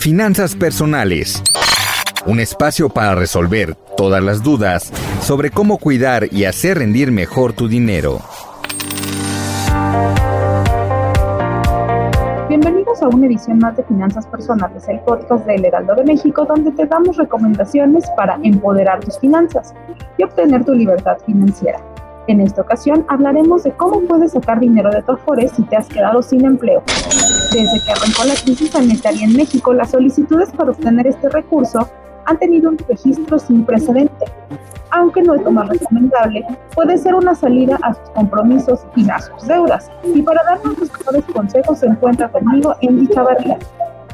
Finanzas personales. Un espacio para resolver todas las dudas sobre cómo cuidar y hacer rendir mejor tu dinero. Bienvenidos a una edición más de Finanzas Personales, el podcast del Heraldo de México, donde te damos recomendaciones para empoderar tus finanzas y obtener tu libertad financiera. En esta ocasión hablaremos de cómo puedes sacar dinero de tu Afore si te has quedado sin empleo. Desde que arrancó la crisis sanitaria en México, las solicitudes para obtener este recurso han tenido un registro sin precedente. Aunque no es lo más recomendable, puede ser una salida a sus compromisos y a sus deudas. Y para darnos los mejores consejos se encuentra conmigo en dicha barriga.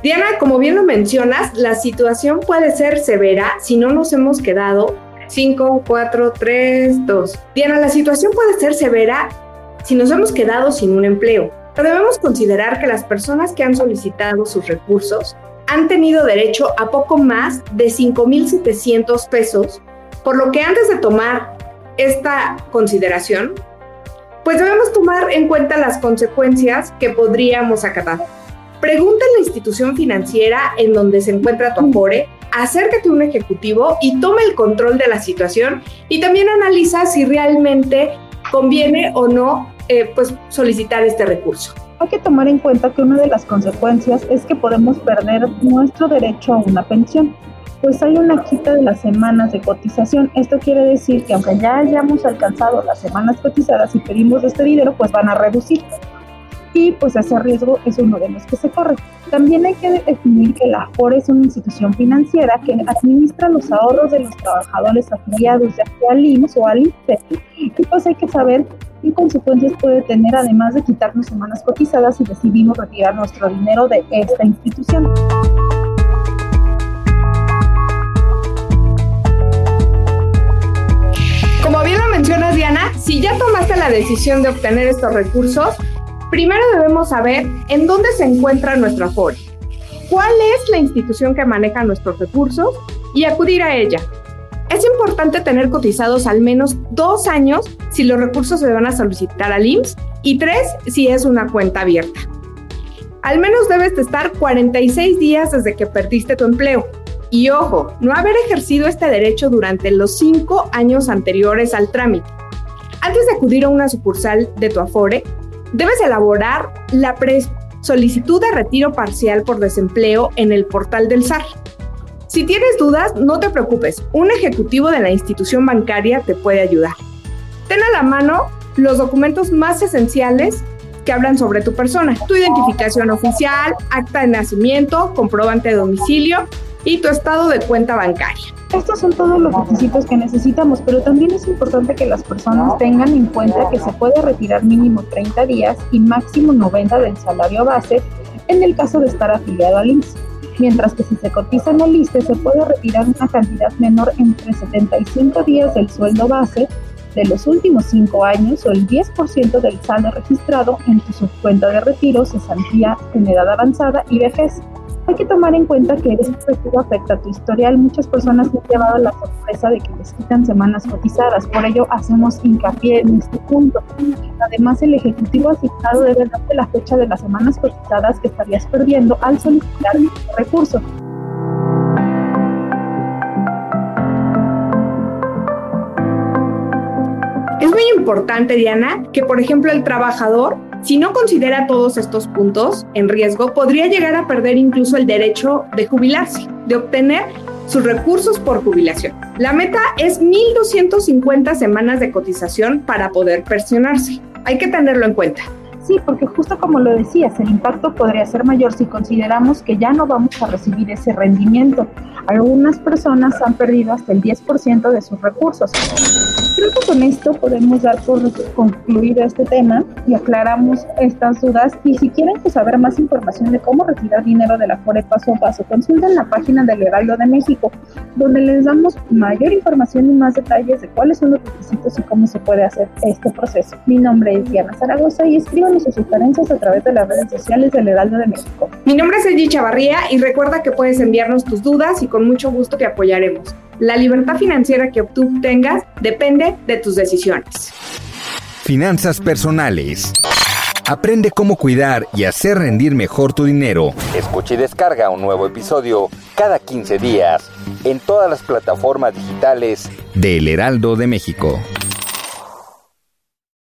Diana, como bien lo mencionas, la situación puede ser severa si no nos hemos quedado 5, 4, 3, 2. Diana, la situación puede ser severa si nos hemos quedado sin un empleo, pero debemos considerar que las personas que han solicitado sus recursos han tenido derecho a poco más de 5.700 pesos, por lo que antes de tomar esta consideración, pues debemos tomar en cuenta las consecuencias que podríamos acatar. Pregunta en la institución financiera en donde se encuentra tu Afore, acércate a un ejecutivo y toma el control de la situación y también analiza si realmente conviene o no eh, pues solicitar este recurso. Hay que tomar en cuenta que una de las consecuencias es que podemos perder nuestro derecho a una pensión, pues hay una quita de las semanas de cotización. Esto quiere decir que aunque ya hayamos alcanzado las semanas cotizadas y pedimos este dinero, pues van a reducir y pues ese riesgo es uno de los que se corre. También hay que definir que la AFORE es una institución financiera que administra los ahorros de los trabajadores afiliados ya sea al IMSS o al INPE. Y pues hay que saber qué consecuencias puede tener además de quitarnos semanas cotizadas si decidimos retirar nuestro dinero de esta institución. Como bien lo mencionas, Diana, si ya tomaste la decisión de obtener estos recursos, Primero debemos saber en dónde se encuentra nuestro Afore, cuál es la institución que maneja nuestros recursos y acudir a ella. Es importante tener cotizados al menos dos años si los recursos se van a solicitar al IMSS y tres si es una cuenta abierta. Al menos debes de estar 46 días desde que perdiste tu empleo. Y ojo, no haber ejercido este derecho durante los cinco años anteriores al trámite. Antes de acudir a una sucursal de tu Afore, debes elaborar la solicitud de retiro parcial por desempleo en el portal del SAR. Si tienes dudas, no te preocupes, un ejecutivo de la institución bancaria te puede ayudar. Ten a la mano los documentos más esenciales que hablan sobre tu persona, tu identificación oficial, acta de nacimiento, comprobante de domicilio y tu estado de cuenta bancaria. Estos son todos los requisitos que necesitamos, pero también es importante que las personas tengan en cuenta que se puede retirar mínimo 30 días y máximo 90 del salario base en el caso de estar afiliado al IMSS. Mientras que si se cotiza en el ISTE se puede retirar una cantidad menor entre 75 días del sueldo base de los últimos 5 años o el 10% del saldo registrado en tu subcuenta de retiro, cesantía en edad avanzada y vejez. Hay que tomar en cuenta que este retiro afecta a tu historial. Muchas personas han llevado la sorpresa de que les quitan semanas cotizadas. Por ello, hacemos hincapié en este punto. Además, el ejecutivo asignado debe darte la fecha de las semanas cotizadas que estarías perdiendo al solicitar el recurso. Es muy importante, Diana, que por ejemplo el trabajador si no considera todos estos puntos en riesgo, podría llegar a perder incluso el derecho de jubilarse, de obtener sus recursos por jubilación. La meta es 1.250 semanas de cotización para poder pensionarse. Hay que tenerlo en cuenta. Sí, porque justo como lo decías, el impacto podría ser mayor si consideramos que ya no vamos a recibir ese rendimiento. Algunas personas han perdido hasta el 10% de sus recursos. Creo que con esto podemos dar por concluido este tema y aclaramos estas dudas. Y si quieren pues, saber más información de cómo retirar dinero de la FORE paso a paso, consulten la página del Heraldo de México, donde les damos mayor información y más detalles de cuáles son los requisitos y cómo se puede hacer este proceso. Mi nombre es Diana Zaragoza y escríbanos sus sugerencias a través de las redes sociales del Heraldo de México. Mi nombre es Eddie Chavarría y recuerda que puedes enviarnos tus dudas y con mucho gusto te apoyaremos. La libertad financiera que tú tengas depende de tus decisiones. Finanzas personales. Aprende cómo cuidar y hacer rendir mejor tu dinero. Escucha y descarga un nuevo episodio cada 15 días en todas las plataformas digitales de El Heraldo de México.